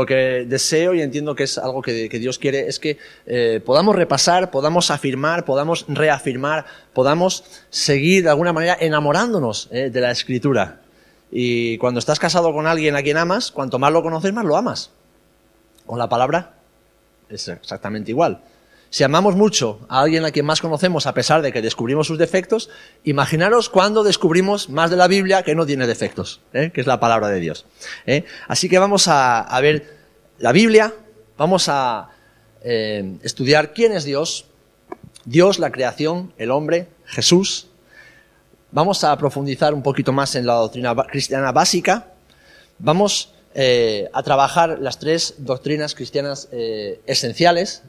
lo que deseo y entiendo que es algo que, Dios quiere es que eh, podamos repasar, podamos afirmar, podamos reafirmar, podamos seguir de alguna manera enamorándonos eh, de la escritura. Y cuando estás casado con alguien a quien amas, cuanto más lo conoces, más lo amas. Con la palabra es exactamente igual. Si amamos mucho a alguien a quien más conocemos a pesar de que descubrimos sus defectos, imaginaros cuando descubrimos más de la Biblia que no tiene defectos, ¿eh? que es la palabra de Dios. ¿eh? Así que vamos a, ver la Biblia, vamos a eh, estudiar quién es Dios, Dios, la creación, el hombre, Jesús. Vamos a profundizar un poquito más en la doctrina cristiana básica. Vamos a trabajar las tres doctrinas cristianas esenciales.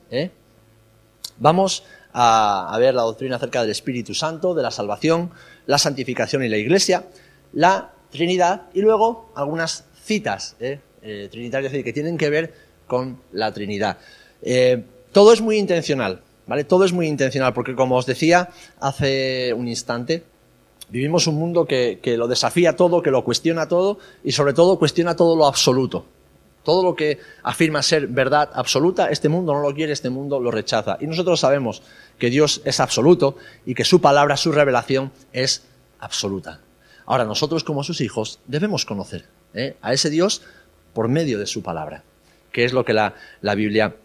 Vamos a, ver la doctrina acerca del Espíritu Santo, de la salvación, la santificación y la Iglesia, la Trinidad y luego algunas citas ¿eh? eh trinitarias que tienen que ver con la Trinidad. Eh, todo es muy intencional, ¿vale? Todo es muy intencional porque, como os decía hace un instante, vivimos un mundo que lo desafía todo, que lo cuestiona todo y, sobre todo, cuestiona todo lo absoluto. Todo lo que afirma ser verdad absoluta, este mundo no lo quiere, este mundo lo rechaza. Y nosotros sabemos que Dios es absoluto y que su palabra, su revelación es absoluta. Ahora, nosotros como sus hijos debemos conocer ¿eh? a ese Dios por medio de su palabra, que es lo que la, Biblia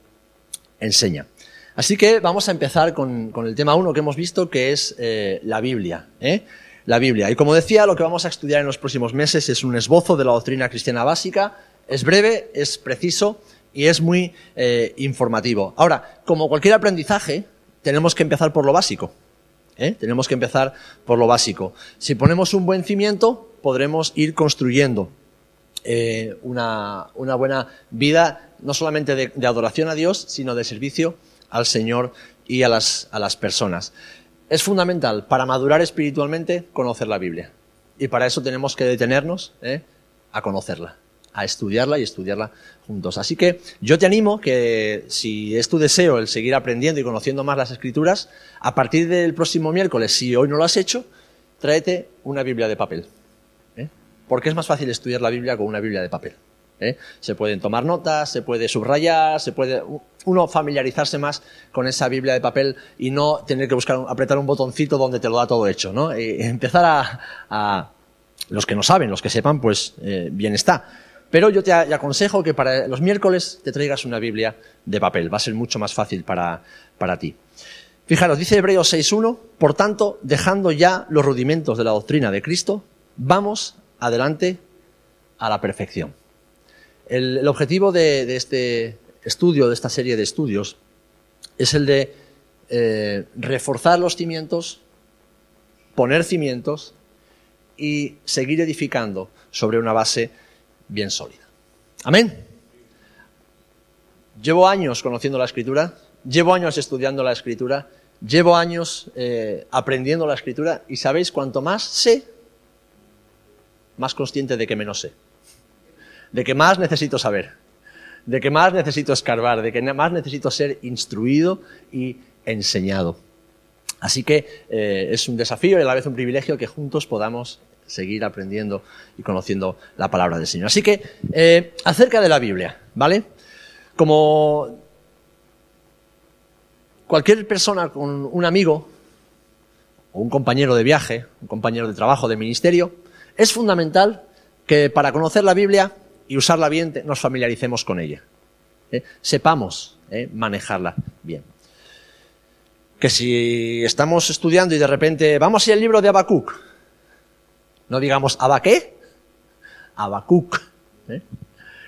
enseña. Así que vamos a empezar con, el tema uno que hemos visto, que es eh, la Biblia. ¿eh? La Biblia. Y como decía, lo que vamos a estudiar en los próximos meses es un esbozo de la doctrina cristiana básica, es breve, es preciso y es muy eh, informativo. Ahora, como cualquier aprendizaje, tenemos que empezar por lo básico. ¿eh? Tenemos que empezar por lo básico. Si ponemos un buen cimiento, podremos ir construyendo eh, una, buena vida, no solamente de, adoración a Dios, sino de servicio al Señor y a las, a las personas. Es fundamental para madurar espiritualmente conocer la Biblia. Y para eso tenemos que detenernos a conocerla a estudiarla y estudiarla juntos. Así que yo te animo que si es tu deseo el seguir aprendiendo y conociendo más las escrituras, a partir del próximo miércoles, si hoy no lo has hecho, tráete una Biblia de papel. ¿eh? Porque es más fácil estudiar la Biblia con una Biblia de papel. ¿eh? Se pueden tomar notas, se puede subrayar, se puede uno familiarizarse más con esa Biblia de papel y no tener que buscar apretar un botoncito donde te lo da todo hecho, ¿no? Y empezar a, los que no saben, los que sepan, pues eh, bien está. Pero yo te aconsejo que para los miércoles te traigas una Biblia de papel. Va a ser mucho más fácil para, ti. Fijaros, dice Hebreos 6.1, por tanto, dejando ya los rudimentos de la doctrina de Cristo, vamos adelante a la perfección. El, objetivo de, este estudio, de esta serie de estudios, es el de eh, reforzar los cimientos, poner cimientos y seguir edificando sobre una base bien sólida. Amén. Llevo años conociendo la escritura, llevo años estudiando la escritura, llevo años eh, aprendiendo la escritura y sabéis, cuanto más sé, más consciente de que menos sé, de que más necesito saber, de que más necesito escarbar, de que más necesito ser instruido y enseñado. Así que eh, es un desafío y a la vez un privilegio que juntos podamos seguir aprendiendo y conociendo la palabra del Señor. Así que, eh, acerca de la Biblia, ¿vale? Como cualquier persona con un amigo o un compañero de viaje, un compañero de trabajo, de ministerio, es fundamental que para conocer la Biblia y usarla bien nos familiaricemos con ella. ¿eh? Sepamos ¿eh? manejarla bien. Que si estamos estudiando y de repente vamos a ir al libro de Habacuc, no digamos Abaqué, Abacuc. ¿eh?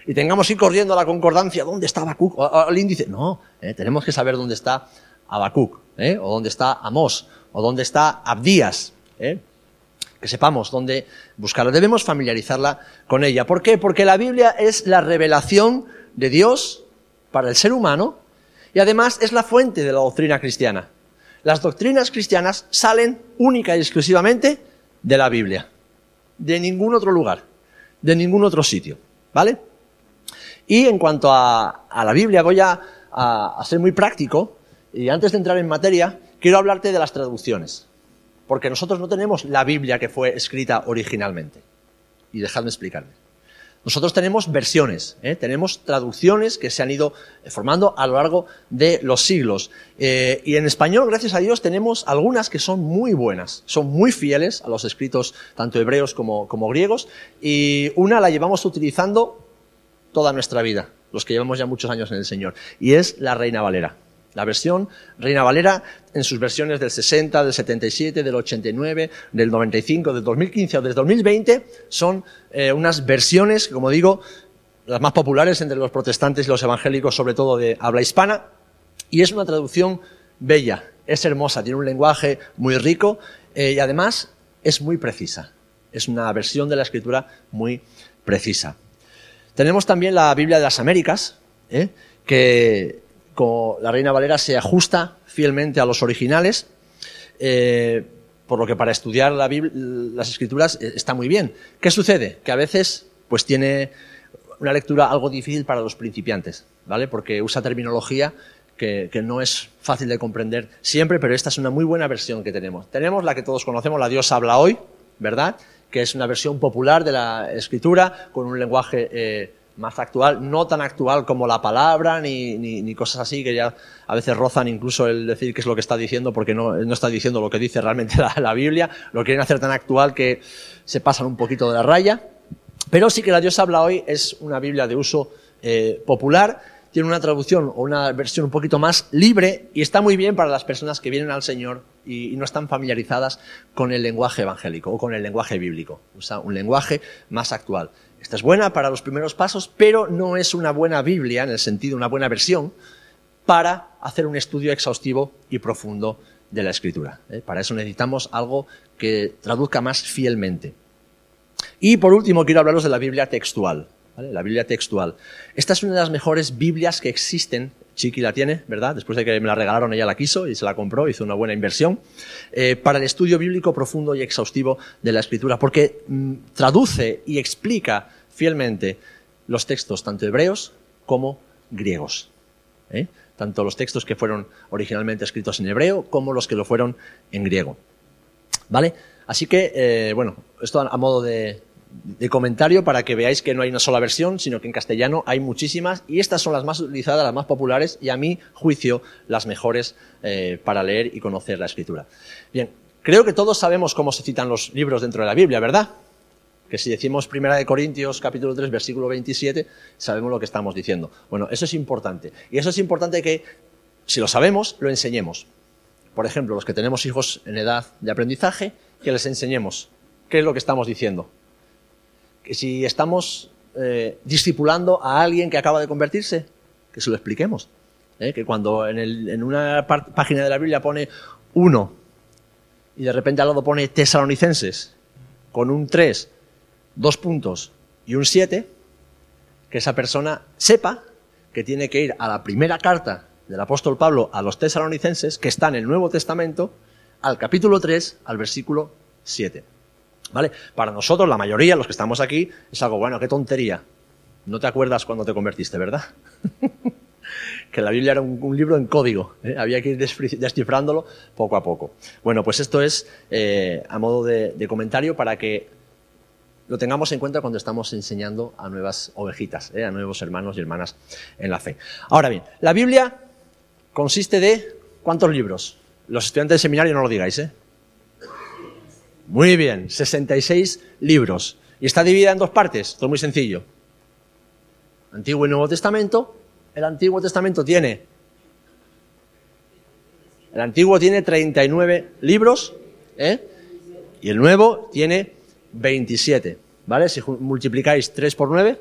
Y tengamos que ir corriendo a la concordancia, ¿dónde está Abacuc? O, al índice. No, ¿eh? tenemos que saber dónde está Abacuc, ¿eh? o dónde está Amós, o dónde está Abdías. Que sepamos dónde buscarla. Debemos familiarizarla con ella. ¿Por qué? Porque la Biblia es la revelación de Dios para el ser humano y además es la fuente de la doctrina cristiana. Las doctrinas cristianas salen única y exclusivamente de la Biblia de ningún otro lugar, de ningún otro sitio, ¿vale? Y en cuanto a, la Biblia, voy a, ser muy práctico y antes de entrar en materia, quiero hablarte de las traducciones, porque nosotros no tenemos la Biblia que fue escrita originalmente. Y dejadme explicarme. Nosotros tenemos versiones, ¿eh? tenemos traducciones que se han ido formando a lo largo de los siglos. Eh, y en español, gracias a Dios, tenemos algunas que son muy buenas, son muy fieles a los escritos tanto hebreos como, como griegos, y una la llevamos utilizando toda nuestra vida, los que llevamos ya muchos años en el Señor, y es la Reina Valera. La versión Reina Valera en sus versiones del 60, del 77, del 89, del 95, del 2015 o del 2020 son eh, unas versiones, como digo, las más populares entre los protestantes y los evangélicos, sobre todo de habla hispana, y es una traducción bella, es hermosa, tiene un lenguaje muy rico eh, y además es muy precisa. Es una versión de la escritura muy precisa. Tenemos también la Biblia de las Américas, ¿eh? que la Reina Valera se ajusta fielmente a los originales, eh, por lo que para estudiar las escrituras eh, está muy bien. ¿Qué sucede? Que a veces pues tiene una lectura algo difícil para los principiantes, ¿vale? Porque usa terminología que, no es fácil de comprender siempre, pero esta es una muy buena versión que tenemos. Tenemos la que todos conocemos, la Dios habla hoy, ¿verdad? Que es una versión popular de la escritura con un lenguaje eh, más actual, no tan actual como la palabra ni, ni, cosas así que ya a veces rozan incluso el decir qué es lo que está diciendo porque no, no está diciendo lo que dice realmente la, Biblia, lo quieren hacer tan actual que se pasan un poquito de la raya. Pero sí que la Dios habla hoy es una Biblia de uso eh, popular, tiene una traducción o una versión un poquito más libre y está muy bien para las personas que vienen al Señor y, y no están familiarizadas con el lenguaje evangélico o con el lenguaje bíblico. Usa un lenguaje más actual. Esta es buena para los primeros pasos, pero no es una buena Biblia, en el sentido, una buena versión, para hacer un estudio exhaustivo y profundo de la escritura. ¿eh? Para eso necesitamos algo que traduzca más fielmente. Y por último, quiero hablaros de la Biblia textual. La Biblia textual. Esta es una de las mejores Biblias que existen. Chiqui la tiene, ¿verdad? Después de que me la regalaron, ella la quiso y se la compró, hizo una buena inversión. Eh, para el estudio bíblico profundo y exhaustivo de la Escritura, porque mm, traduce y explica fielmente los textos tanto hebreos como griegos. ¿eh? Tanto los textos que fueron originalmente escritos en hebreo como los que lo fueron en griego. ¿Vale? Así que, eh, bueno, esto a modo de, de comentario para que veáis que no hay una sola versión, sino que en castellano hay muchísimas y estas son las más utilizadas, las más populares y a mi juicio las mejores eh, para leer y conocer la escritura. Bien, creo que todos sabemos cómo se citan los libros dentro de la Biblia, ¿verdad? Que si decimos Primera de Corintios capítulo 3 versículo 27, sabemos lo que estamos diciendo. Bueno, eso es importante. Y eso es importante que, si lo sabemos, lo enseñemos. Por ejemplo, los que tenemos hijos en edad de aprendizaje, que les enseñemos qué es lo que estamos diciendo si estamos eh, discipulando a alguien que acaba de convertirse, que se lo expliquemos. ¿eh? Que cuando en, una página de la Biblia pone uno y de repente al lado pone tesalonicenses con un 3, dos puntos y un 7, que esa persona sepa que tiene que ir a la primera carta del apóstol Pablo a los tesalonicenses, que está en el Nuevo Testamento, al capítulo 3, al versículo 7. ¿Vale? Para nosotros, la mayoría, los que estamos aquí, es algo, bueno, qué tontería. No te acuerdas cuando te convertiste, ¿verdad? que la Biblia era un, libro en código, ¿eh? había que ir descifrándolo poco a poco. Bueno, pues esto es eh, a modo de, comentario para que lo tengamos en cuenta cuando estamos enseñando a nuevas ovejitas, ¿eh? a nuevos hermanos y hermanas en la fe. Ahora bien, la Biblia consiste de ¿cuántos libros? Los estudiantes de seminario no lo digáis, ¿eh? Muy bien, 66 libros. Y está dividida en dos partes, todo muy sencillo. Antiguo y Nuevo Testamento. El Antiguo Testamento tiene... El Antiguo tiene 39 libros, ¿eh? Y el Nuevo tiene 27, ¿vale? Si multiplicáis 3 por 9,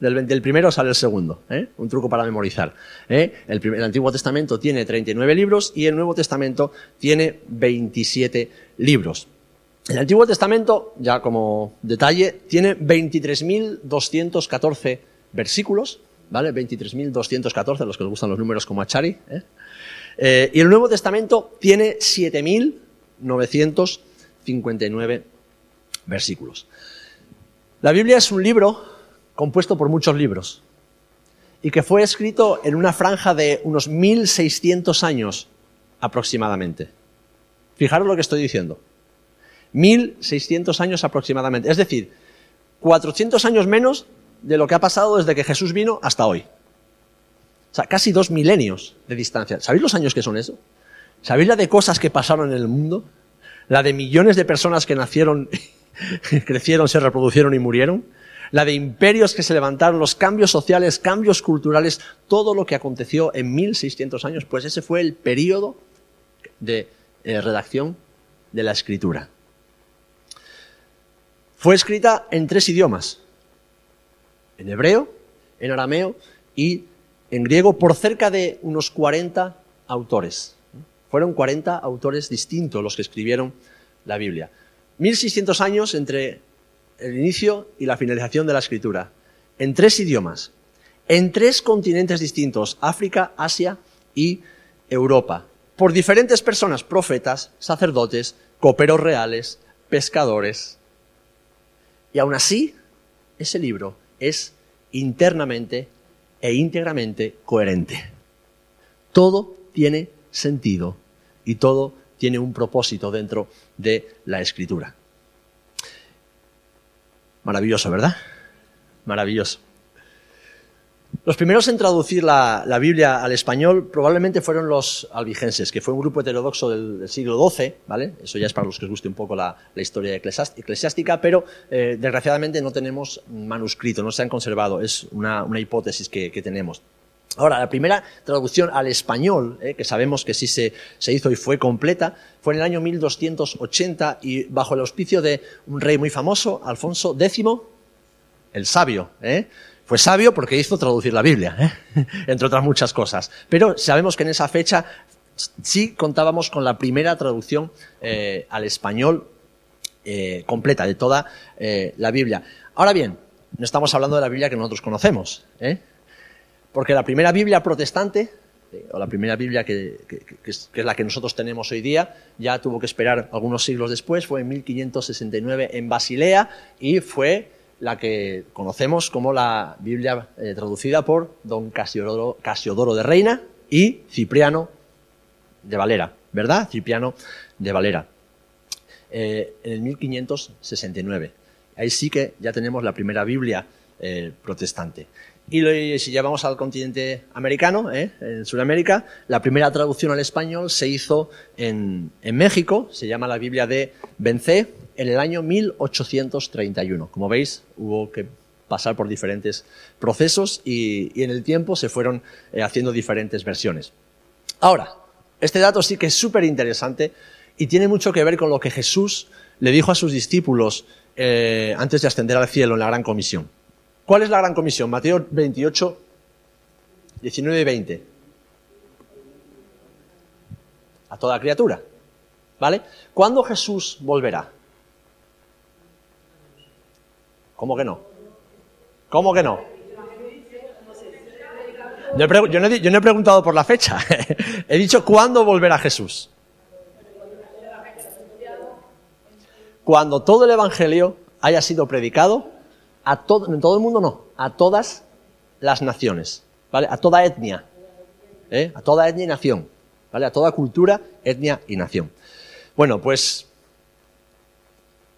del, primero sale el segundo. ¿eh? Un truco para memorizar. ¿eh? El, el, Antiguo Testamento tiene 39 libros y el Nuevo Testamento tiene 27 libros. El Antiguo Testamento, ya como detalle, tiene 23.214 versículos, ¿vale? 23.214, los que les gustan los números como a Chari. ¿eh? Eh, y el Nuevo Testamento tiene 7.959 versículos. La Biblia es un libro compuesto por muchos libros y que fue escrito en una franja de unos 1.600 años aproximadamente. Fijaros lo que estoy diciendo. 1600 años aproximadamente. Es decir, 400 años menos de lo que ha pasado desde que Jesús vino hasta hoy. O sea, casi dos milenios de distancia. ¿Sabéis los años que son eso? ¿Sabéis la de cosas que pasaron en el mundo? La de millones de personas que nacieron, crecieron, se reproducieron y murieron. La de imperios que se levantaron, los cambios sociales, cambios culturales, todo lo que aconteció en 1600 años, pues ese fue el periodo de eh, redacción de la escritura. Fue escrita en tres idiomas, en hebreo, en arameo y en griego por cerca de unos 40 autores. Fueron 40 autores distintos los que escribieron la Biblia. 1600 años entre el inicio y la finalización de la escritura, en tres idiomas, en tres continentes distintos, África, Asia y Europa, por diferentes personas, profetas, sacerdotes, coperos reales, pescadores. Y aún así, ese libro es internamente e íntegramente coherente. Todo tiene sentido y todo tiene un propósito dentro de la escritura. Maravilloso, ¿verdad? Maravilloso. Los primeros en traducir la, Biblia al español probablemente fueron los albigenses, que fue un grupo heterodoxo del, siglo XII, ¿vale? Eso ya es para los que os guste un poco la, historia eclesiástica, pero eh, desgraciadamente no tenemos manuscrito, no se han conservado, es una, hipótesis que, tenemos. Ahora, la primera traducción al español, eh, que sabemos que sí se, se, hizo y fue completa, fue en el año 1280 y bajo el auspicio de un rey muy famoso, Alfonso X, el sabio. ¿eh? Fue sabio porque hizo traducir la Biblia, ¿eh? entre otras muchas cosas. Pero sabemos que en esa fecha sí contábamos con la primera traducción eh, al español eh, completa de toda la Biblia. Ahora bien, no estamos hablando de la Biblia que nosotros conocemos, porque la primera Biblia protestante, o la primera Biblia que, es, que, es, la que nosotros tenemos hoy día, ya tuvo que esperar algunos siglos después, fue en 1569 en Basilea y fue la que conocemos como la Biblia eh, traducida por don Casiodoro, de Reina y Cipriano de Valera, ¿verdad? Cipriano de Valera, eh, en el 1569. Ahí sí que ya tenemos la primera Biblia eh, protestante. Y si llevamos al continente americano, en Sudamérica, la primera traducción al español se hizo en, en México, se llama la Biblia de Bencé, en el año 1831. Como veis, hubo que pasar por diferentes procesos y, en el tiempo se fueron eh, haciendo diferentes versiones. Ahora, este dato sí que es súper interesante y tiene mucho que ver con lo que Jesús le dijo a sus discípulos eh, antes de ascender al cielo en la Gran Comisión. ¿Cuál es la Gran Comisión? Mateo 28, 19 y 20. A toda criatura. ¿Vale? ¿Cuándo Jesús volverá? ¿Cómo que no? ¿Cómo que no? Yo, no he, preguntado por la fecha. he dicho cuándo volverá Jesús. Cuando todo el Evangelio haya sido predicado a todo, en todo el mundo no, a todas las naciones, ¿vale? A toda etnia, ¿eh? a toda etnia y nación, ¿vale? A toda cultura, etnia y nación. Bueno, pues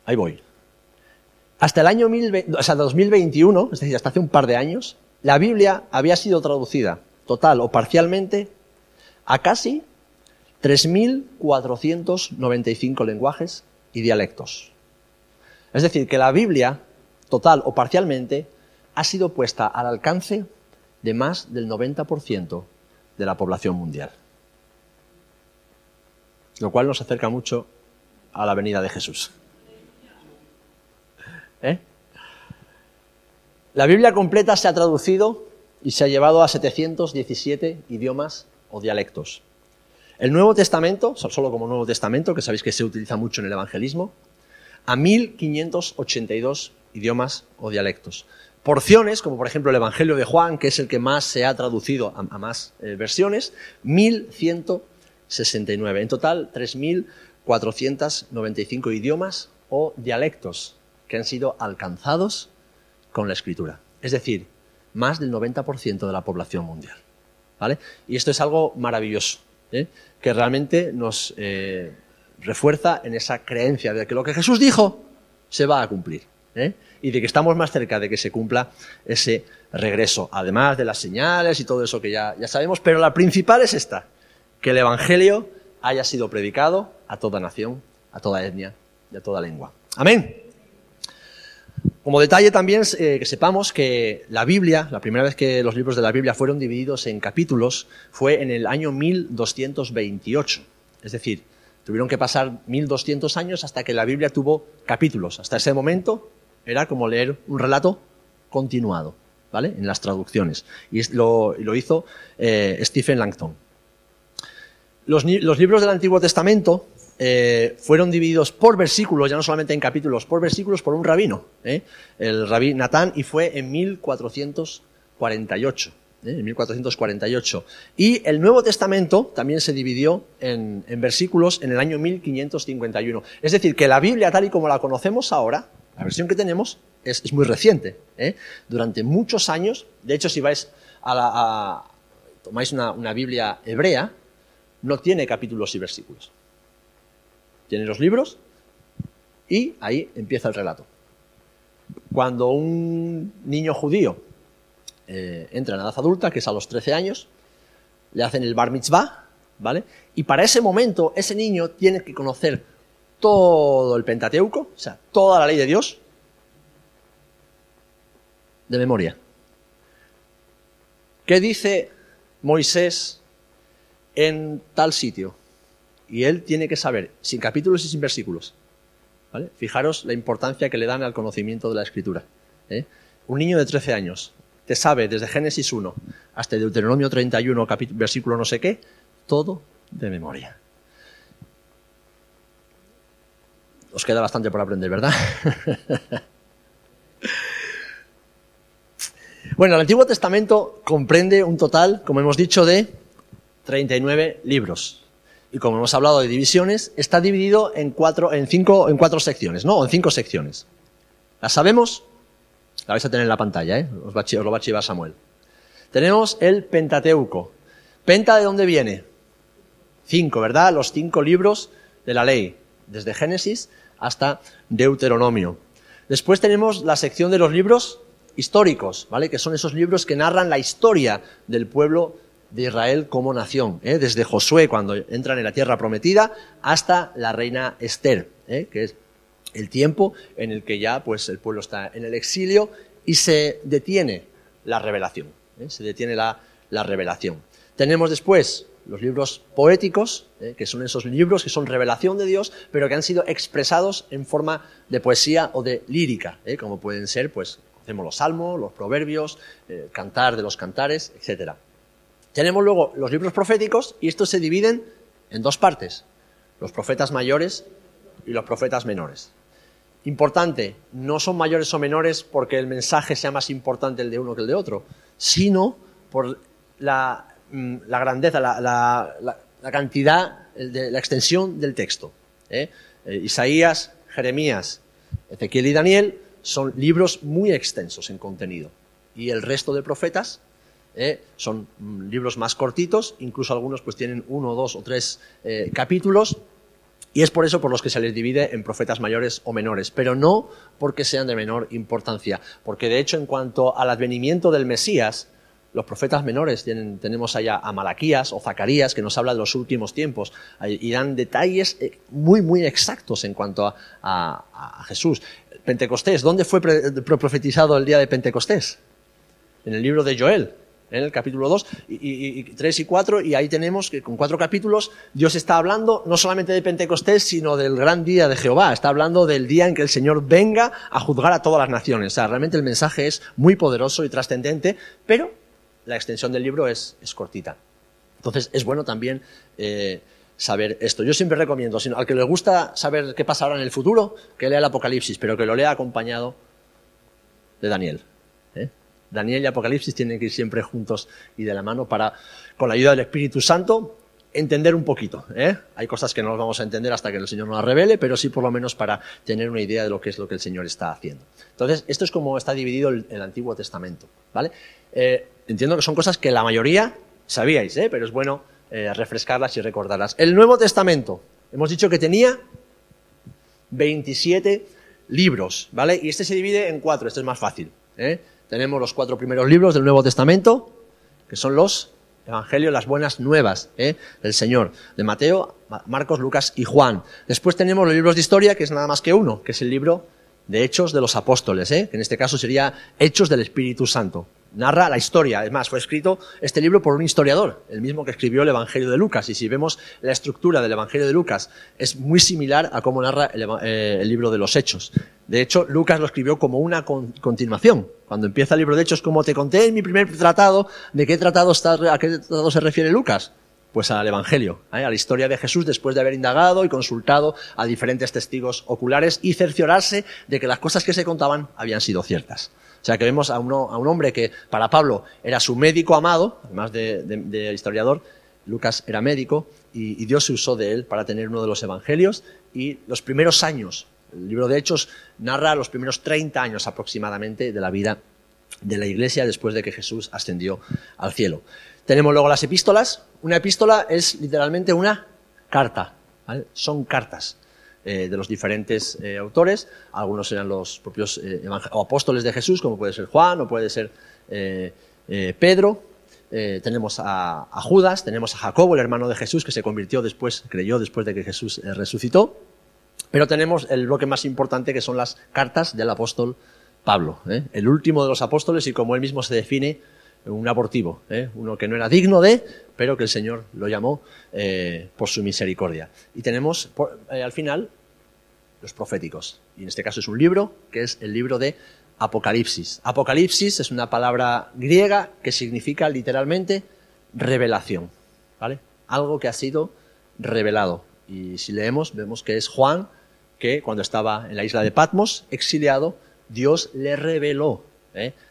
ahí voy. Hasta el año 2021, es decir, hasta hace un par de años, la Biblia había sido traducida total o parcialmente a casi 3.495 lenguajes y dialectos. Es decir, que la Biblia, total o parcialmente, ha sido puesta al alcance de más del 90% de la población mundial. Lo cual nos acerca mucho a la venida de Jesús. ¿Eh? La Biblia completa se ha traducido y se ha llevado a 717 idiomas o dialectos. El Nuevo Testamento, solo como Nuevo Testamento, que sabéis que se utiliza mucho en el evangelismo, a 1582 idiomas o dialectos. Porciones, como por ejemplo el Evangelio de Juan, que es el que más se ha traducido a, más eh, versiones, 1169. En total, 3.495 idiomas o dialectos que han sido alcanzados con la escritura. Es decir, más del 90% de la población mundial. ¿Vale? Y esto es algo maravilloso, ¿eh? que realmente nos eh, refuerza en esa creencia de que lo que Jesús dijo se va a cumplir. ¿eh? y de que estamos más cerca de que se cumpla ese regreso, además de las señales y todo eso que ya, ya sabemos, pero la principal es esta, que el Evangelio haya sido predicado a toda nación, a toda etnia y a toda lengua. Amén. Como detalle también eh, que sepamos que la Biblia, la primera vez que los libros de la Biblia fueron divididos en capítulos fue en el año 1228. Es decir, tuvieron que pasar 1200 años hasta que la Biblia tuvo capítulos. Hasta ese momento era como leer un relato continuado, ¿vale? En las traducciones. Y lo, hizo eh, Stephen Langton. Los libros del Antiguo Testamento eh, fueron divididos por versículos, ya no solamente en capítulos, por versículos por un rabino, ¿eh? el rabí Natán, y fue en 1448. ¿eh? En 1448. Y el Nuevo Testamento también se dividió en, versículos en el año 1551. Es decir, que la Biblia, tal y como la conocemos ahora, la versión que tenemos, es, muy reciente. Durante muchos años, de hecho, si vais a la. tomáis una Biblia hebrea, no tiene capítulos y versículos tiene los libros y ahí empieza el relato. Cuando un niño judío eh, entra en edad adulta, que es a los 13 años, le hacen el bar mitzvah, ¿vale? Y para ese momento, ese niño tiene que conocer todo el Pentateuco, o sea, toda la ley de Dios, de memoria. ¿Qué dice Moisés en tal sitio? Y él tiene que saber, sin capítulos y sin versículos. Fijaros la importancia que le dan al conocimiento de la escritura. ¿eh? Un niño de 13 años te sabe desde Génesis 1 hasta Deuteronomio 31, versículo no sé qué, todo de memoria. Os queda bastante por aprender, ¿verdad? bueno, el Antiguo Testamento comprende un total, como hemos dicho, de 39 libros y como hemos hablado de divisiones, está dividido en cuatro, en cinco, en cuatro secciones, ¿no? O en cinco secciones. ¿Las sabemos? La vais a tener en la pantalla, ¿eh? Os, lo va a chivar Samuel. Tenemos el Pentateuco. ¿Penta de dónde viene? Cinco, ¿verdad? Los cinco libros de la ley, desde Génesis hasta Deuteronomio. Después tenemos la sección de los libros históricos, ¿vale? Que son esos libros que narran la historia del pueblo de Israel como nación, ¿eh? desde Josué cuando entran en la tierra prometida hasta la reina Esther, ¿eh? que es el tiempo en el que ya pues, el pueblo está en el exilio y se detiene la revelación, ¿eh? se detiene la, la, revelación. Tenemos después los libros poéticos, que son esos libros que son revelación de Dios, pero que han sido expresados en forma de poesía o de lírica, como pueden ser, pues, hacemos los salmos, los proverbios, cantar de los cantares, etcétera. Tenemos luego los libros proféticos y estos se dividen en dos partes, los profetas mayores y los profetas menores. Importante, no son mayores o menores porque el mensaje sea más importante el de uno que el de otro, sino por la, mm, grandeza, la, cantidad, la extensión del texto. ¿eh? Eh, Isaías, Jeremías, Ezequiel y Daniel son libros muy extensos en contenido. Y el resto de profetas ¿eh? son mm, libros más cortitos, incluso algunos pues tienen uno, dos o tres eh, capítulos, y es por eso por los que se les divide en profetas mayores o menores, pero no porque sean de menor importancia, porque de hecho en cuanto al advenimiento del Mesías, los profetas menores tienen, tenemos allá a Malaquías o Zacarías, que nos habla de los últimos tiempos, y dan detalles eh, muy, muy exactos en cuanto a, Jesús. Pentecostés, ¿dónde fue profetizado el día de Pentecostés? En el libro de Joel, en el capítulo 2 y, 3 y 4, y ahí tenemos que con cuatro capítulos Dios está hablando no solamente de Pentecostés, sino del gran día de Jehová, está hablando del día en que el Señor venga a juzgar a todas las naciones. O sea, realmente el mensaje es muy poderoso y trascendente, pero la extensión del libro es, cortita. Entonces es bueno también eh, saber esto. Yo siempre recomiendo, sino al que le gusta saber qué pasará en el futuro, que lea el Apocalipsis, pero que lo lea acompañado de Daniel. Daniel y Apocalipsis tienen que ir siempre juntos y de la mano para, con la ayuda del Espíritu Santo, entender un poquito. ¿eh? Hay cosas que no las vamos a entender hasta que el Señor nos las revele, pero sí por lo menos para tener una idea de lo que es lo que el Señor está haciendo. Entonces, esto es como está dividido el, Antiguo Testamento. ¿vale? Eh, entiendo que son cosas que la mayoría sabíais, ¿eh? pero es bueno refrescarlas y recordarlas. El Nuevo Testamento, hemos dicho que tenía 27 libros, ¿vale? Y este se divide en cuatro, este es más fácil. Tenemos los cuatro primeros libros del Nuevo Testamento, que son los Evangelios, las buenas nuevas ¿eh? del Señor, de Mateo, Marcos, Lucas y Juan. Después tenemos los libros de historia, que es nada más que uno, que es el libro de Hechos de los Apóstoles, ¿eh? que en este caso sería Hechos del Espíritu Santo. Narra la historia, es más, fue escrito este libro por un historiador, el mismo que escribió el Evangelio de Lucas, y si vemos la estructura del Evangelio de Lucas, es muy similar a cómo narra el, eh, libro de los Hechos. De hecho, Lucas lo escribió como una continuación. Cuando empieza el libro de Hechos, como te conté en mi primer tratado, ¿de qué tratado está, a qué tratado se refiere Lucas? Pues al Evangelio, ¿eh? a la historia de Jesús después de haber indagado y consultado a diferentes testigos oculares y cerciorarse de que las cosas que se contaban habían sido ciertas. O sea que vemos a, un hombre que para Pablo era su médico amado, además de, historiador, Lucas era médico y, y, Dios se usó de él para tener uno de los evangelios y los primeros años. El libro de Hechos narra los primeros 30 años aproximadamente de la vida de la iglesia después de que Jesús ascendió al cielo. Tenemos luego las epístolas. Una epístola es literalmente una carta. Son cartas eh, de los diferentes eh, autores. Algunos eran los propios eh, apóstoles de Jesús, como puede ser Juan o puede ser Pedro. tenemos a, Judas, tenemos a Jacobo, el hermano de Jesús, que se convirtió después, creyó después de que Jesús resucitó. Pero tenemos el bloque más importante que son las cartas del apóstol Pablo, el último de los apóstoles y como él mismo se define un abortivo, uno que no era digno de, pero que el Señor lo llamó por su misericordia. Y tenemos al final los proféticos. Y en este caso es un libro que es el libro de Apocalipsis. Apocalipsis es una palabra griega que significa literalmente revelación. ¿vale? Algo que ha sido revelado. Y si leemos, vemos que es Juan que cuando estaba en la isla de Patmos, exiliado, Dios le reveló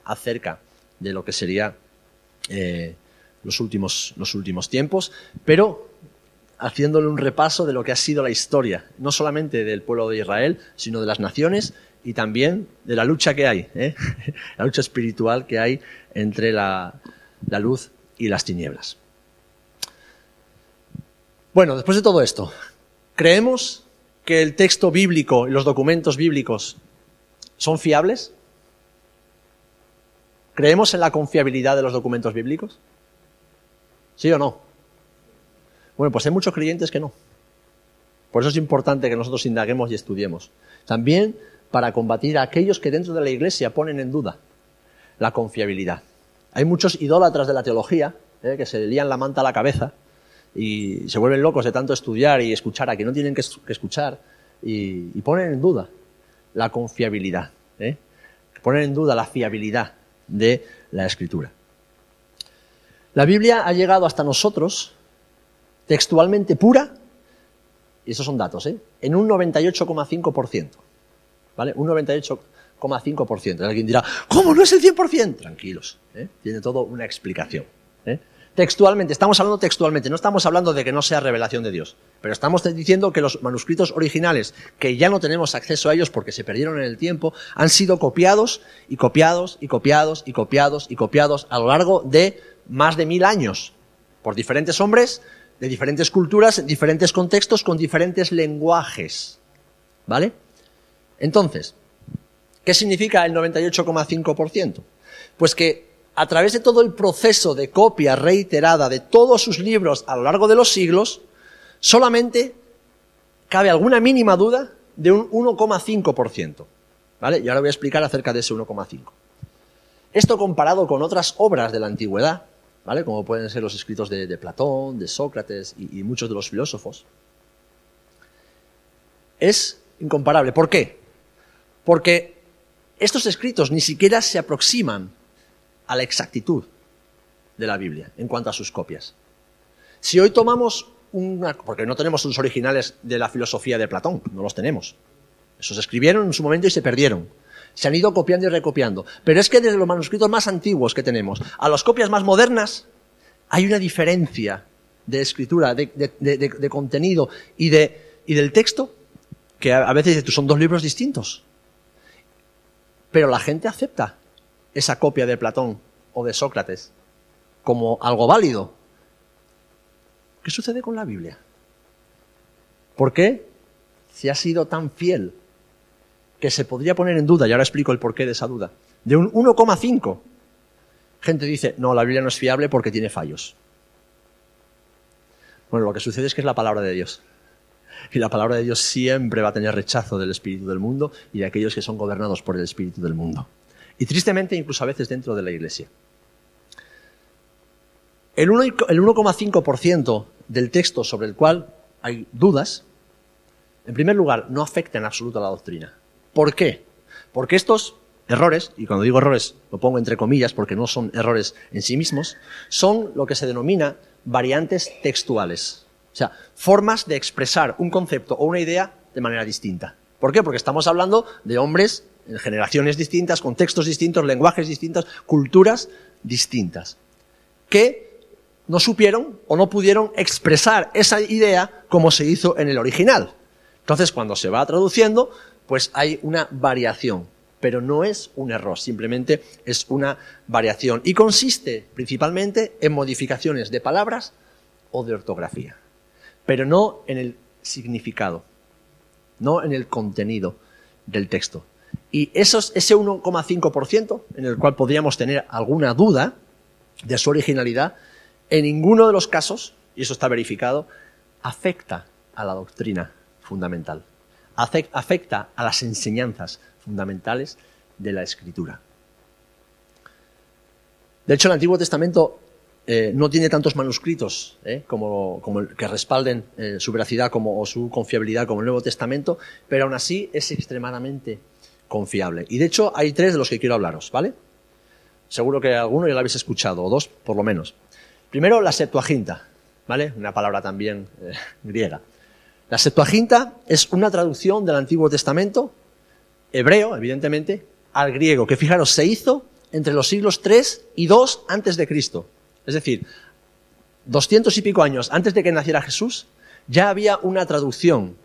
acerca de lo que sería eh, los, últimos, los últimos tiempos, pero haciéndole un repaso de lo que ha sido la historia, no solamente del pueblo de Israel, sino de las naciones y también de la lucha que hay, ¿eh? la lucha espiritual que hay entre la, la luz y las tinieblas. Bueno, después de todo esto, ¿creemos que el texto bíblico y los documentos bíblicos son fiables? ¿Creemos en la confiabilidad de los documentos bíblicos? ¿Sí o no? Bueno, pues hay muchos creyentes que no. Por eso es importante que nosotros indaguemos y estudiemos. También para combatir a aquellos que dentro de la iglesia ponen en duda la confiabilidad. Hay muchos idólatras de la teología ¿eh? que se lían la manta a la cabeza y se vuelven locos de tanto estudiar y escuchar a quien no tienen que, escuchar y, ponen en duda la confiabilidad, ¿eh? ponen en duda la fiabilidad de la escritura. La Biblia ha llegado hasta nosotros textualmente pura, y esos son datos, ¿eh? en un 98,5%. ¿Vale? Un 98,5%. Alguien dirá, ¿cómo no es el 100%? Tranquilos, ¿eh? tiene todo una explicación. ¿eh? Textualmente, estamos hablando textualmente, no estamos hablando de que no sea revelación de Dios, pero estamos diciendo que los manuscritos originales, que ya no tenemos acceso a ellos porque se perdieron en el tiempo, han sido copiados y copiados y copiados y copiados y copiados a lo largo de más de mil años por diferentes hombres, de diferentes culturas, en diferentes contextos, con diferentes lenguajes. ¿Vale? Entonces, ¿qué significa el 98,5%? Pues que a través de todo el proceso de copia reiterada de todos sus libros a lo largo de los siglos, solamente cabe alguna mínima duda de un 1,5%. ¿Vale? Y ahora voy a explicar acerca de ese 1,5. Esto comparado con otras obras de la antigüedad, ¿vale? Como pueden ser los escritos de, Platón, de Sócrates y, y muchos de los filósofos, es incomparable. ¿Por qué? Porque estos escritos ni siquiera se aproximan a la exactitud de la Biblia en cuanto a sus copias. Si hoy tomamos una... porque no tenemos los originales de la filosofía de Platón, no los tenemos. Esos escribieron en su momento y se perdieron. Se han ido copiando y recopiando. Pero es que desde los manuscritos más antiguos que tenemos a las copias más modernas hay una diferencia de escritura, de, contenido y, y del texto que a veces son dos libros distintos. Pero la gente acepta esa copia de Platón o de Sócrates como algo válido. ¿Qué sucede con la Biblia? ¿Por qué? Si ha sido tan fiel que se podría poner en duda, y ahora explico el porqué de esa duda, de un 1,5. Gente dice, no, la Biblia no es fiable porque tiene fallos. Bueno, lo que sucede es que es la palabra de Dios. Y la palabra de Dios siempre va a tener rechazo del espíritu del mundo y de aquellos que son gobernados por el espíritu del mundo. Y tristemente, incluso a veces dentro de la iglesia. El 1,5% del texto sobre el cual hay dudas, en primer lugar, no afecta en absoluto a la doctrina. ¿Por qué? Porque estos errores, y cuando digo errores lo pongo entre comillas porque no son errores en sí mismos, son lo que se denomina variantes textuales. O sea, formas de expresar un concepto o una idea de manera distinta. ¿Por qué? Porque estamos hablando de hombres en generaciones distintas, contextos distintos, lenguajes distintos, culturas distintas, que no supieron o no pudieron expresar esa idea como se hizo en el original. Entonces, cuando se va traduciendo, pues hay una variación, pero no es un error, simplemente es una variación y consiste principalmente en modificaciones de palabras o de ortografía, pero no en el significado, no en el contenido del texto. Y esos, ese 1,5% en el cual podríamos tener alguna duda de su originalidad, en ninguno de los casos, y eso está verificado, afecta a la doctrina fundamental afecta a las enseñanzas fundamentales de la escritura. De hecho, el Antiguo Testamento eh, no tiene tantos manuscritos eh, como, que respalden eh, su veracidad como, o su confiabilidad como el Nuevo Testamento, pero aún así es extremadamente confiable. Y de hecho hay tres de los que quiero hablaros, ¿vale? Seguro que alguno ya lo habéis escuchado, o dos por lo menos. Primero, la Septuaginta, ¿vale? Una palabra también griega. La Septuaginta es una traducción del Antiguo Testamento, hebreo, evidentemente, al griego, que fijaros, se hizo entre los siglos 3 y 2 antes de Cristo. Es decir, doscientos y pico años antes de que naciera Jesús, ya había una traducción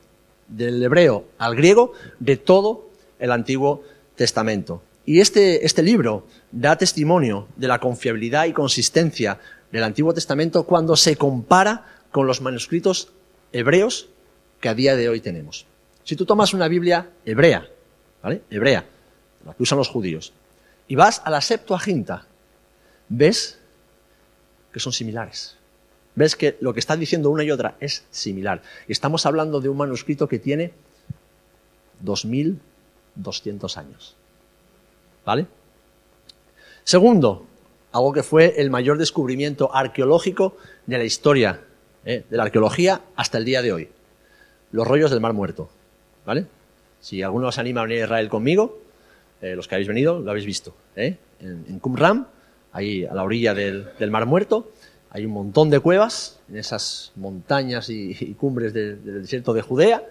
del hebreo al griego de todo el Antiguo Testamento. Y este, este libro da testimonio de la confiabilidad y consistencia del Antiguo Testamento cuando se compara con los manuscritos hebreos que a día de hoy tenemos. Si tú tomas una Biblia hebrea, ¿vale? Hebrea, la que usan los judíos, y vas a la Septuaginta, ves que son similares. Ves que lo que está diciendo una y otra es similar. Estamos hablando de un manuscrito que tiene 2.200 años. ¿Vale? Segundo, algo que fue el mayor descubrimiento arqueológico de la historia ¿eh? de la arqueología hasta el día de hoy los rollos del Mar Muerto. ¿Vale? Si alguno os anima a venir a Israel conmigo, eh, los que habéis venido, lo habéis visto. ¿eh? En, Qumran, ahí a la orilla del, Mar Muerto, hay un montón de cuevas en esas montañas y, cumbres del desierto de Judea.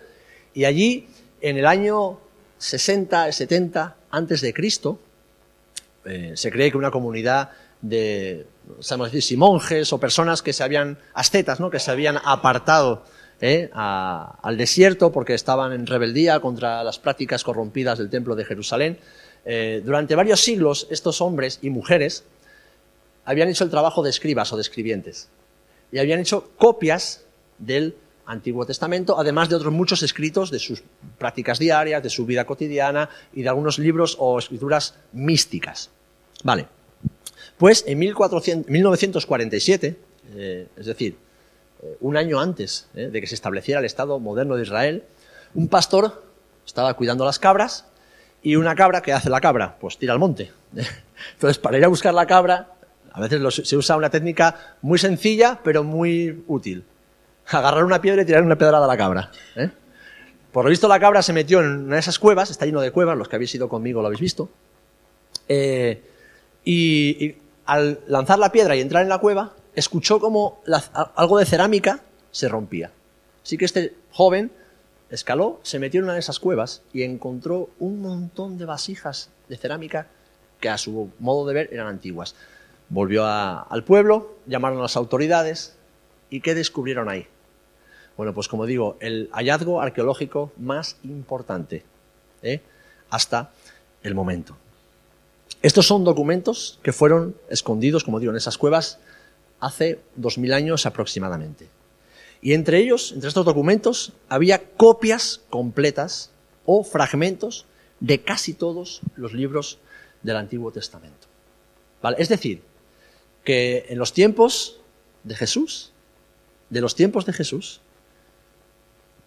Y allí, en el año 60, 70 antes de Cristo, eh, se cree que una comunidad de, sabemos decir, si monjes o personas que se habían, ascetas, ¿no? que se habían apartado ¿eh? al desierto porque estaban en rebeldía contra las prácticas corrompidas del templo de Jerusalén. Eh, durante varios siglos estos hombres y mujeres habían hecho el trabajo de escribas o de escribientes y habían hecho copias del Antiguo Testamento, además de otros muchos escritos de sus prácticas diarias, de su vida cotidiana y de algunos libros o escrituras místicas. Vale. Pues en 1947, eh, es decir, un año antes eh, de que se estableciera el Estado moderno de Israel, un pastor estaba cuidando las cabras y una cabra, ¿qué hace la cabra? Pues tira al monte. Entonces, para ir a buscar la cabra, a veces se usa una técnica muy sencilla, pero muy útil. Agarrar una piedra y tirar una pedrada a la cabra. ¿eh? Por lo visto, la cabra se metió en una de esas cuevas, está lleno de cuevas, los que habéis ido conmigo lo habéis visto. y al lanzar la piedra y entrar en la cueva, escuchó como algo de cerámica se rompía. Así que este joven escaló, se metió en una de esas cuevas y encontró un montón de vasijas de cerámica que a su modo de ver eran antiguas. Volvió al pueblo, llamaron a las autoridades y ¿qué descubrieron ahí? Bueno, pues como digo, el hallazgo arqueológico más importante ¿eh? hasta el momento. Estos son documentos que fueron escondidos, como digo, en esas cuevas hace dos mil años aproximadamente. Y entre ellos, entre estos documentos, había copias completas o fragmentos de casi todos los libros del Antiguo Testamento. Es decir, que en los tiempos de Jesús, de los tiempos de Jesús,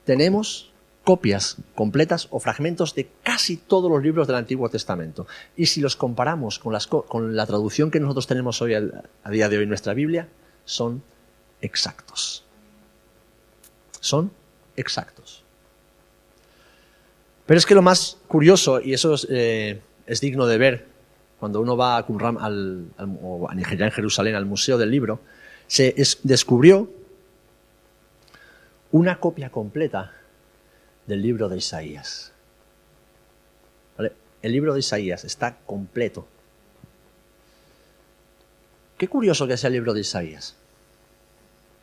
tenemos copias completas o fragmentos de casi todos los libros del Antiguo Testamento. Y si los comparamos con, la traducción que nosotros tenemos hoy a día de hoy en nuestra Biblia, son exactos. Son exactos. Pero es que lo más curioso, y eso es, eh, digno de ver cuando uno va a Qumran o en Jerusalén al Museo del Libro, se descubrió una copia completa del libro de Isaías. El libro de Isaías está completo. Qué curioso que sea el libro de Isaías.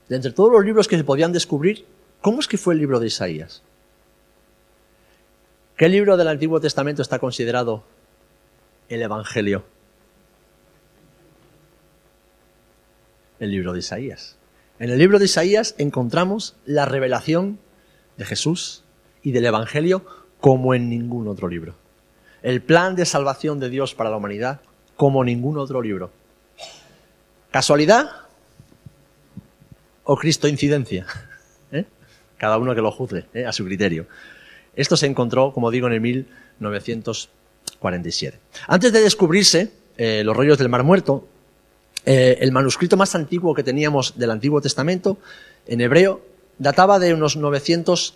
De entre todos los libros que se podían descubrir, ¿cómo es que fue el libro de Isaías? ¿Qué libro del Antiguo Testamento está considerado el Evangelio? El libro de Isaías. En el libro de Isaías encontramos la revelación de Jesús y del Evangelio como en ningún otro libro. El plan de salvación de Dios para la humanidad como ningún otro libro. ¿Casualidad o Cristo incidencia? ¿Eh? Cada uno que lo juzgue ¿eh? a su criterio. Esto se encontró, como digo, en el 1947. Antes de descubrirse eh, los rollos del Mar Muerto, el manuscrito más antiguo que teníamos del Antiguo Testamento, en hebreo, databa de unos 900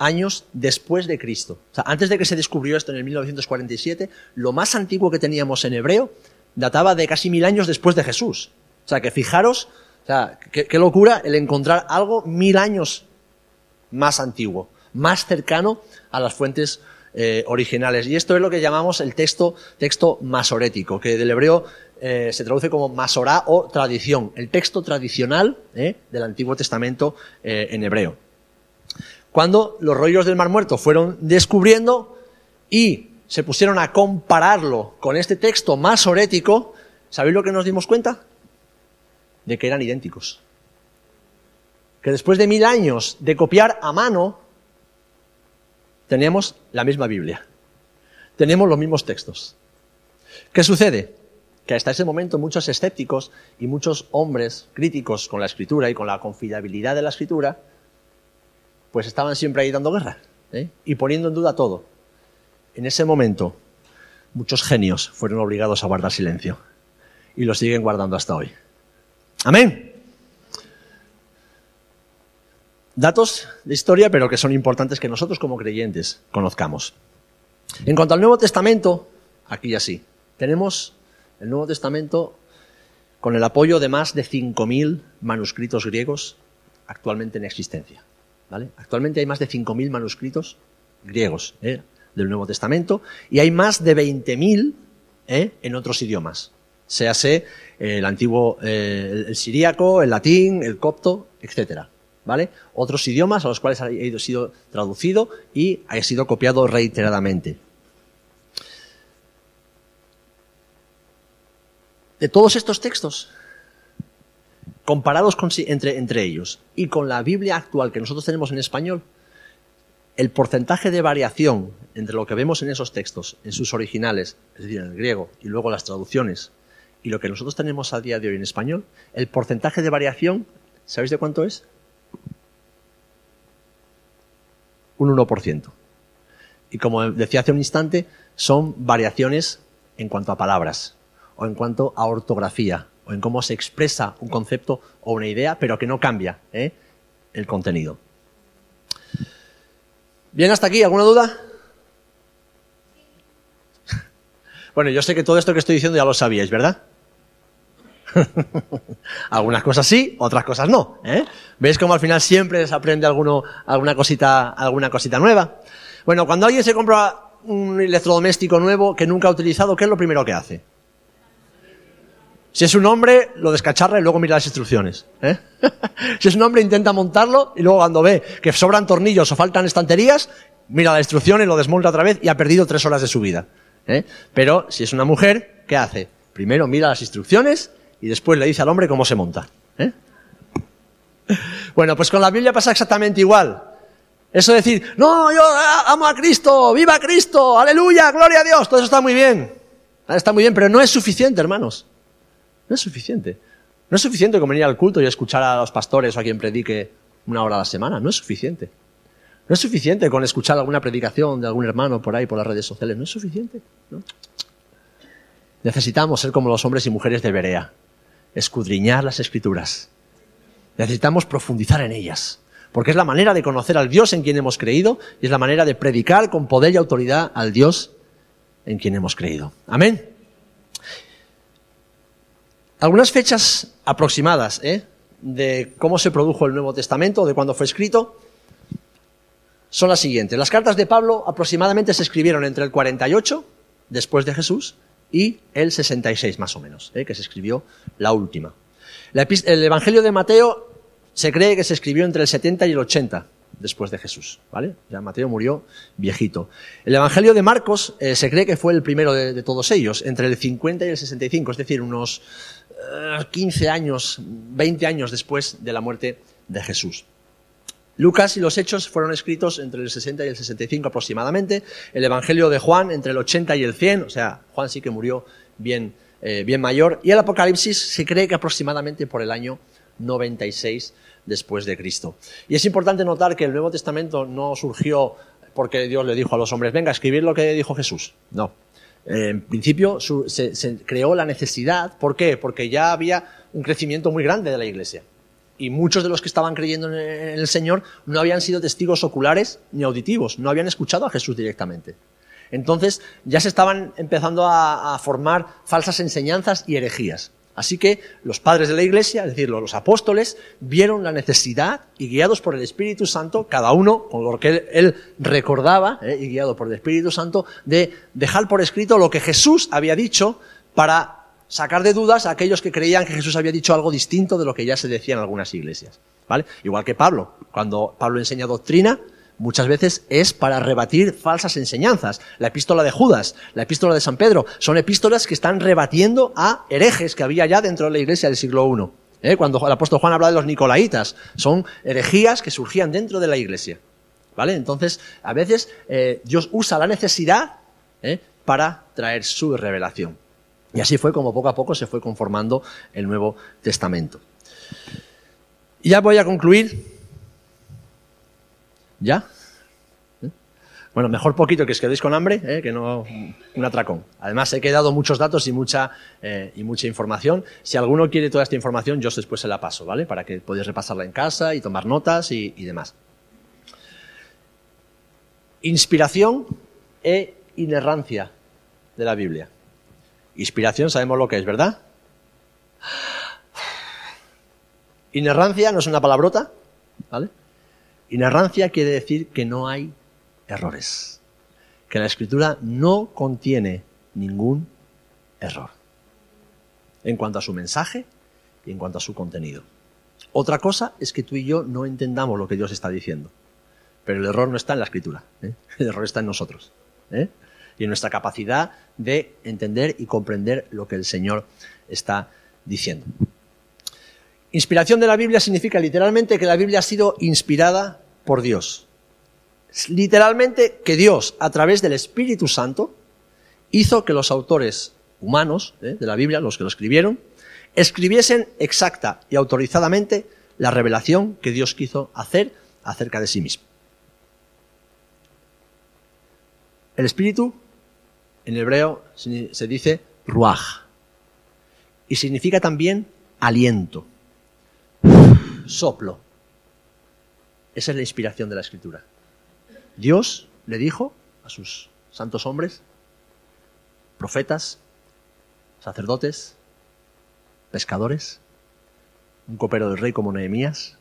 años después de Cristo. O sea, antes de que se descubrió esto en el 1947, lo más antiguo que teníamos en hebreo databa de casi mil años después de Jesús. O sea, que fijaros, o sea, qué, locura el encontrar algo mil años más antiguo, más cercano a las fuentes eh, originales. Y esto es lo que llamamos el texto, texto masorético, que del hebreo eh, se traduce como masorá o tradición, el texto tradicional eh, del Antiguo Testamento en hebreo cuando los rollos del Mar Muerto fueron descubriendo y se pusieron a compararlo con este texto más orético, ¿sabéis lo que nos dimos cuenta? De que eran idénticos. Que después de mil años de copiar a mano, tenemos la misma Biblia. Tenemos los mismos textos. ¿Qué sucede? Que hasta ese momento muchos escépticos y muchos hombres críticos con la escritura y con la confiabilidad de la escritura pues estaban siempre ahí dando guerra ¿eh? y poniendo en duda todo. En ese momento, muchos genios fueron obligados a guardar silencio y lo siguen guardando hasta hoy. Amén. Datos de historia, pero que son importantes que nosotros como creyentes conozcamos. En cuanto al Nuevo Testamento, aquí ya sí, tenemos el Nuevo Testamento con el apoyo de más de 5.000 manuscritos griegos actualmente en existencia. Actualmente hay más de 5.000 manuscritos griegos ¿eh? del Nuevo Testamento y hay más de 20.000 ¿eh? en otros idiomas. Séase eh, el antiguo, el, siríaco, el latín, el copto, etcétera. ¿Vale? Otros idiomas a los cuales ha sido traducido y ha sido copiado reiteradamente. De todos estos textos, comparados entre, entre ellos y con la Biblia actual que nosotros tenemos en español, el porcentaje de variación entre lo que vemos en esos textos, en sus originales, es decir, en el griego, y luego las traducciones, y lo que nosotros tenemos a día de hoy en español, el porcentaje de variación, ¿sabéis de cuánto es? Un 1%. Y como decía hace un instante, son variaciones en cuanto a palabras o en cuanto a ortografía o en cómo se expresa un concepto o una idea, pero que no cambia ¿eh? el contenido. ¿Bien hasta aquí? ¿Alguna duda? Bueno, yo sé que todo esto que estoy diciendo ya lo sabíais, ¿verdad? Algunas cosas sí, otras cosas no. ¿eh? ¿Veis cómo al final siempre se aprende alguna, cosita, alguna cosita nueva? Bueno, cuando alguien se compra un electrodoméstico nuevo que nunca ha utilizado, ¿qué es lo primero que hace? Si es un hombre, lo descacharra y luego mira las instrucciones. ¿eh? si es un hombre, intenta montarlo y luego cuando ve que sobran tornillos o faltan estanterías, mira la instrucción y lo desmonta otra vez y ha perdido tres horas de su vida. ¿eh? Pero si es una mujer, ¿qué hace? Primero mira las instrucciones y después le dice al hombre cómo se monta. ¿eh? Bueno, pues con la Biblia pasa exactamente igual. Eso de decir, no, yo amo a Cristo, viva Cristo, aleluya, gloria a Dios, todo eso está muy bien. Está muy bien, pero no es suficiente, hermanos. No es suficiente. No es suficiente con venir al culto y escuchar a los pastores o a quien predique una hora a la semana. No es suficiente. No es suficiente con escuchar alguna predicación de algún hermano por ahí, por las redes sociales. No es suficiente. Necesitamos ser como los hombres y mujeres de Berea. Escudriñar las escrituras. Necesitamos profundizar en ellas. Porque es la manera de conocer al Dios en quien hemos creído y es la manera de predicar con poder y autoridad al Dios en quien hemos creído. Amén. Algunas fechas aproximadas ¿eh? de cómo se produjo el Nuevo Testamento, de cuándo fue escrito, son las siguientes. Las cartas de Pablo aproximadamente se escribieron entre el 48, después de Jesús, y el 66 más o menos, ¿eh? que se escribió la última. el Evangelio de Mateo se cree que se escribió entre el 70 y el 80 después de Jesús, ¿vale? Ya Mateo murió viejito. El Evangelio de Marcos eh, se cree que fue el primero de, todos ellos, entre el 50 y el 65, es decir, unos 15 eh, años, 20 años después de la muerte de Jesús. Lucas y los Hechos fueron escritos entre el 60 y el 65 aproximadamente. El Evangelio de Juan entre el 80 y el 100, o sea, Juan sí que murió bien, eh, bien mayor. Y el Apocalipsis se cree que aproximadamente por el año 96 después de Cristo. Y es importante notar que el Nuevo Testamento no surgió porque Dios le dijo a los hombres, venga, escribir lo que dijo Jesús. No. En principio se, creó la necesidad. ¿Por qué? Porque ya había un crecimiento muy grande de la iglesia. Y muchos de los que estaban creyendo en el Señor no habían sido testigos oculares ni auditivos, no habían escuchado a Jesús directamente. Entonces ya se estaban empezando a formar falsas enseñanzas y herejías. Así que los padres de la iglesia, es decir, los apóstoles, vieron la necesidad y guiados por el Espíritu Santo, cada uno con lo que él, recordaba, eh, y guiado por el Espíritu Santo, de dejar por escrito lo que Jesús había dicho para sacar de dudas a aquellos que creían que Jesús había dicho algo distinto de lo que ya se decía en algunas iglesias. ¿Vale? Igual que Pablo. Cuando Pablo enseña doctrina, muchas veces es para rebatir falsas enseñanzas. La epístola de Judas, la epístola de San Pedro, son epístolas que están rebatiendo a herejes que había ya dentro de la iglesia del siglo I. ¿eh? Cuando el apóstol Juan habla de los nicolaitas, son herejías que surgían dentro de la iglesia. ¿Vale? Entonces, a veces eh, Dios usa la necesidad ¿eh? para traer su revelación. Y así fue como poco a poco se fue conformando el Nuevo Testamento. Y ya voy a concluir ¿Ya? ¿Eh? Bueno, mejor poquito que os quedéis con hambre, ¿eh? que no un atracón. Además, he quedado muchos datos y mucha, eh, y mucha información. Si alguno quiere toda esta información, yo después se la paso, ¿vale? Para que podáis repasarla en casa y tomar notas y, y demás. Inspiración e inerrancia de la Biblia. Inspiración sabemos lo que es, ¿verdad? Inerrancia no es una palabrota, ¿vale? Inerrancia quiere decir que no hay errores, que la escritura no contiene ningún error en cuanto a su mensaje y en cuanto a su contenido. Otra cosa es que tú y yo no entendamos lo que Dios está diciendo, pero el error no está en la escritura, ¿eh? el error está en nosotros ¿eh? y en nuestra capacidad de entender y comprender lo que el Señor está diciendo. Inspiración de la Biblia significa literalmente que la Biblia ha sido inspirada por Dios. Literalmente que Dios, a través del Espíritu Santo, hizo que los autores humanos ¿eh? de la Biblia, los que lo escribieron, escribiesen exacta y autorizadamente la revelación que Dios quiso hacer acerca de sí mismo. El Espíritu, en hebreo, se dice ruach, y significa también aliento soplo. Esa es la inspiración de la escritura. Dios le dijo a sus santos hombres, profetas, sacerdotes, pescadores, un copero del rey como Nehemías,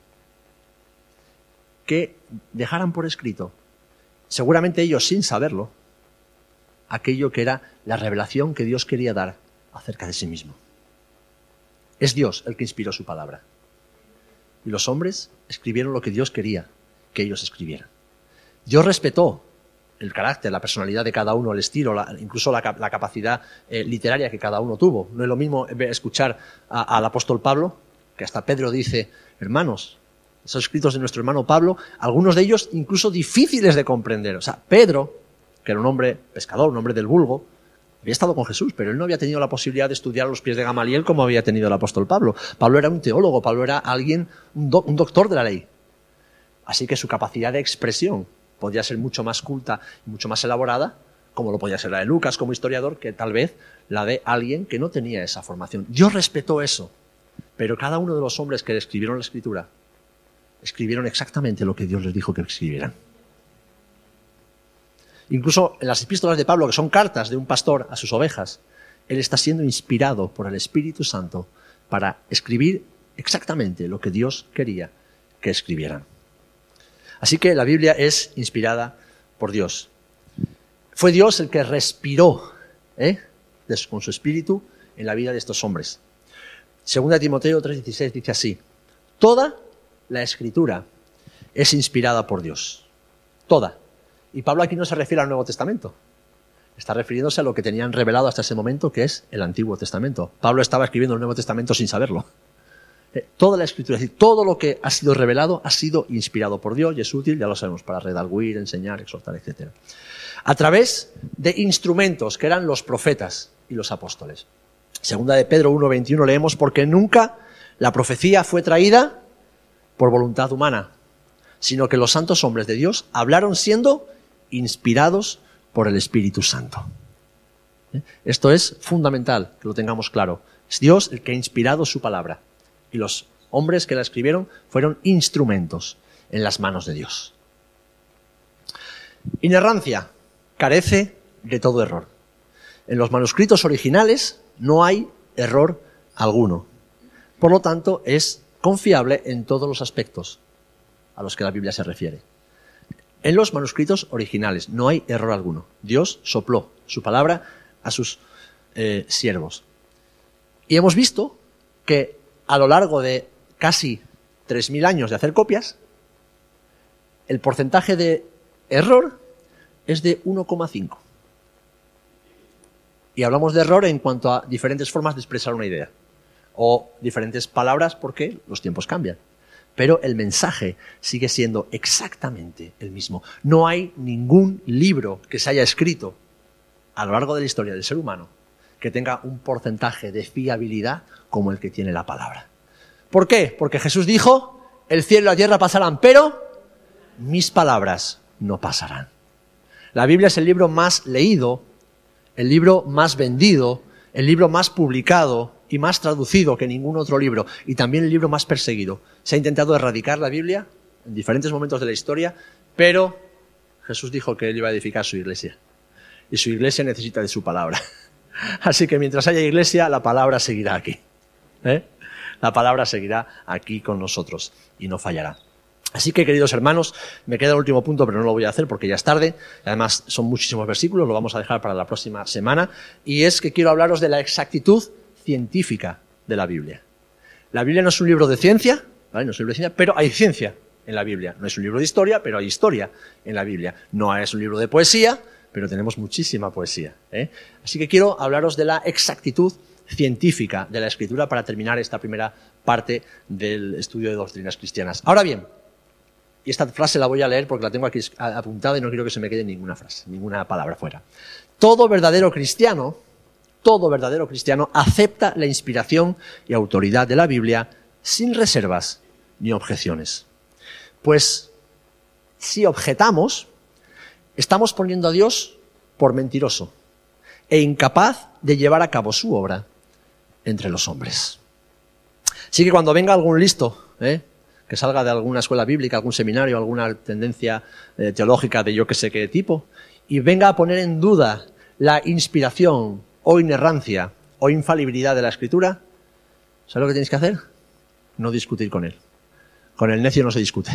que dejaran por escrito, seguramente ellos sin saberlo, aquello que era la revelación que Dios quería dar acerca de sí mismo. Es Dios el que inspiró su palabra. Y los hombres escribieron lo que Dios quería que ellos escribieran. Dios respetó el carácter, la personalidad de cada uno, el estilo, incluso la, capacidad eh, literaria que cada uno tuvo. No es lo mismo escuchar al apóstol Pablo, que hasta Pedro dice, hermanos, esos escritos de nuestro hermano Pablo, algunos de ellos incluso difíciles de comprender. O sea, Pedro, que era un hombre pescador, un hombre del vulgo, había estado con Jesús, pero él no había tenido la posibilidad de estudiar los pies de Gamaliel como había tenido el apóstol Pablo. Pablo era un teólogo, Pablo era alguien, un, un doctor de la ley. Así que su capacidad de expresión podía ser mucho más culta y mucho más elaborada, como lo podía ser la de Lucas como historiador, que tal vez la de alguien que no tenía esa formación. Dios respetó eso, pero cada uno de los hombres que escribieron la escritura escribieron exactamente lo que Dios les dijo que escribieran. Incluso en las epístolas de Pablo, que son cartas de un pastor a sus ovejas, él está siendo inspirado por el Espíritu Santo para escribir exactamente lo que Dios quería que escribieran. Así que la Biblia es inspirada por Dios. Fue Dios el que respiró ¿eh? con su espíritu en la vida de estos hombres. Segunda Timoteo 3:16 dice así, toda la escritura es inspirada por Dios. Toda. Y Pablo aquí no se refiere al Nuevo Testamento. Está refiriéndose a lo que tenían revelado hasta ese momento, que es el Antiguo Testamento. Pablo estaba escribiendo el Nuevo Testamento sin saberlo. Eh, toda la escritura, es decir, todo lo que ha sido revelado ha sido inspirado por Dios y es útil, ya lo sabemos, para redarguir, enseñar, exhortar, etc. A través de instrumentos que eran los profetas y los apóstoles. Segunda de Pedro 1.21 leemos, porque nunca la profecía fue traída por voluntad humana, sino que los santos hombres de Dios hablaron siendo inspirados por el Espíritu Santo. ¿Eh? Esto es fundamental que lo tengamos claro. Es Dios el que ha inspirado su palabra y los hombres que la escribieron fueron instrumentos en las manos de Dios. Inerrancia carece de todo error. En los manuscritos originales no hay error alguno. Por lo tanto, es confiable en todos los aspectos a los que la Biblia se refiere. En los manuscritos originales no hay error alguno. Dios sopló su palabra a sus eh, siervos. Y hemos visto que a lo largo de casi 3.000 años de hacer copias, el porcentaje de error es de 1,5. Y hablamos de error en cuanto a diferentes formas de expresar una idea o diferentes palabras porque los tiempos cambian pero el mensaje sigue siendo exactamente el mismo. No hay ningún libro que se haya escrito a lo largo de la historia del ser humano que tenga un porcentaje de fiabilidad como el que tiene la palabra. ¿Por qué? Porque Jesús dijo, el cielo y la tierra pasarán, pero mis palabras no pasarán. La Biblia es el libro más leído, el libro más vendido, el libro más publicado y más traducido que ningún otro libro, y también el libro más perseguido. Se ha intentado erradicar la Biblia en diferentes momentos de la historia, pero Jesús dijo que él iba a edificar su iglesia. Y su iglesia necesita de su palabra. Así que mientras haya iglesia, la palabra seguirá aquí. ¿eh? La palabra seguirá aquí con nosotros y no fallará. Así que, queridos hermanos, me queda el último punto, pero no lo voy a hacer porque ya es tarde. Además, son muchísimos versículos, lo vamos a dejar para la próxima semana. Y es que quiero hablaros de la exactitud científica de la Biblia. La Biblia no es un libro de ciencia, no es un libro de ciencia, pero hay ciencia en la Biblia. No es un libro de historia, pero hay historia en la Biblia. No es un libro de poesía, pero tenemos muchísima poesía. ¿eh? Así que quiero hablaros de la exactitud científica de la escritura para terminar esta primera parte del estudio de doctrinas cristianas. Ahora bien, y esta frase la voy a leer porque la tengo aquí apuntada y no quiero que se me quede ninguna frase, ninguna palabra fuera. Todo verdadero cristiano todo verdadero cristiano acepta la inspiración y autoridad de la Biblia sin reservas ni objeciones. Pues si objetamos, estamos poniendo a Dios por mentiroso e incapaz de llevar a cabo su obra entre los hombres. Así que cuando venga algún listo, ¿eh? que salga de alguna escuela bíblica, algún seminario, alguna tendencia eh, teológica de yo que sé qué tipo, y venga a poner en duda la inspiración o inerrancia o infalibilidad de la escritura, ¿sabes lo que tenéis que hacer? No discutir con él. Con el necio no se discute.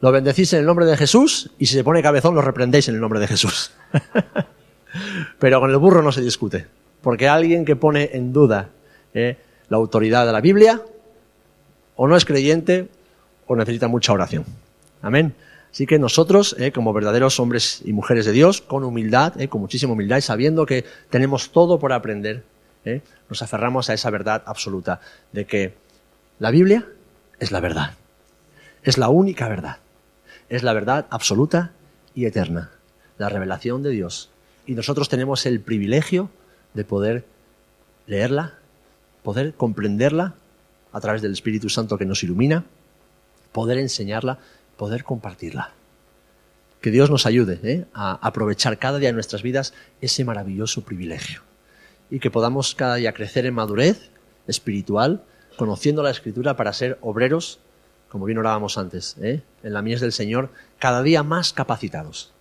Lo bendecís en el nombre de Jesús y si se pone cabezón lo reprendéis en el nombre de Jesús. Pero con el burro no se discute. Porque alguien que pone en duda eh, la autoridad de la Biblia o no es creyente o necesita mucha oración. Amén. Así que nosotros, eh, como verdaderos hombres y mujeres de Dios, con humildad, eh, con muchísima humildad y sabiendo que tenemos todo por aprender, eh, nos aferramos a esa verdad absoluta de que la Biblia es la verdad. Es la única verdad. Es la verdad absoluta y eterna. La revelación de Dios. Y nosotros tenemos el privilegio de poder leerla, poder comprenderla a través del Espíritu Santo que nos ilumina, poder enseñarla, poder compartirla. Que Dios nos ayude ¿eh? a aprovechar cada día en nuestras vidas ese maravilloso privilegio. Y que podamos cada día crecer en madurez espiritual, conociendo la Escritura para ser obreros, como bien orábamos antes, ¿eh? en la mies del Señor, cada día más capacitados,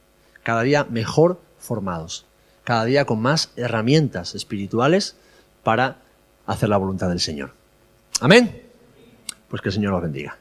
cada día mejor formados, cada día con más herramientas espirituales para hacer la voluntad del Señor. Amén. Pues que el Señor los bendiga.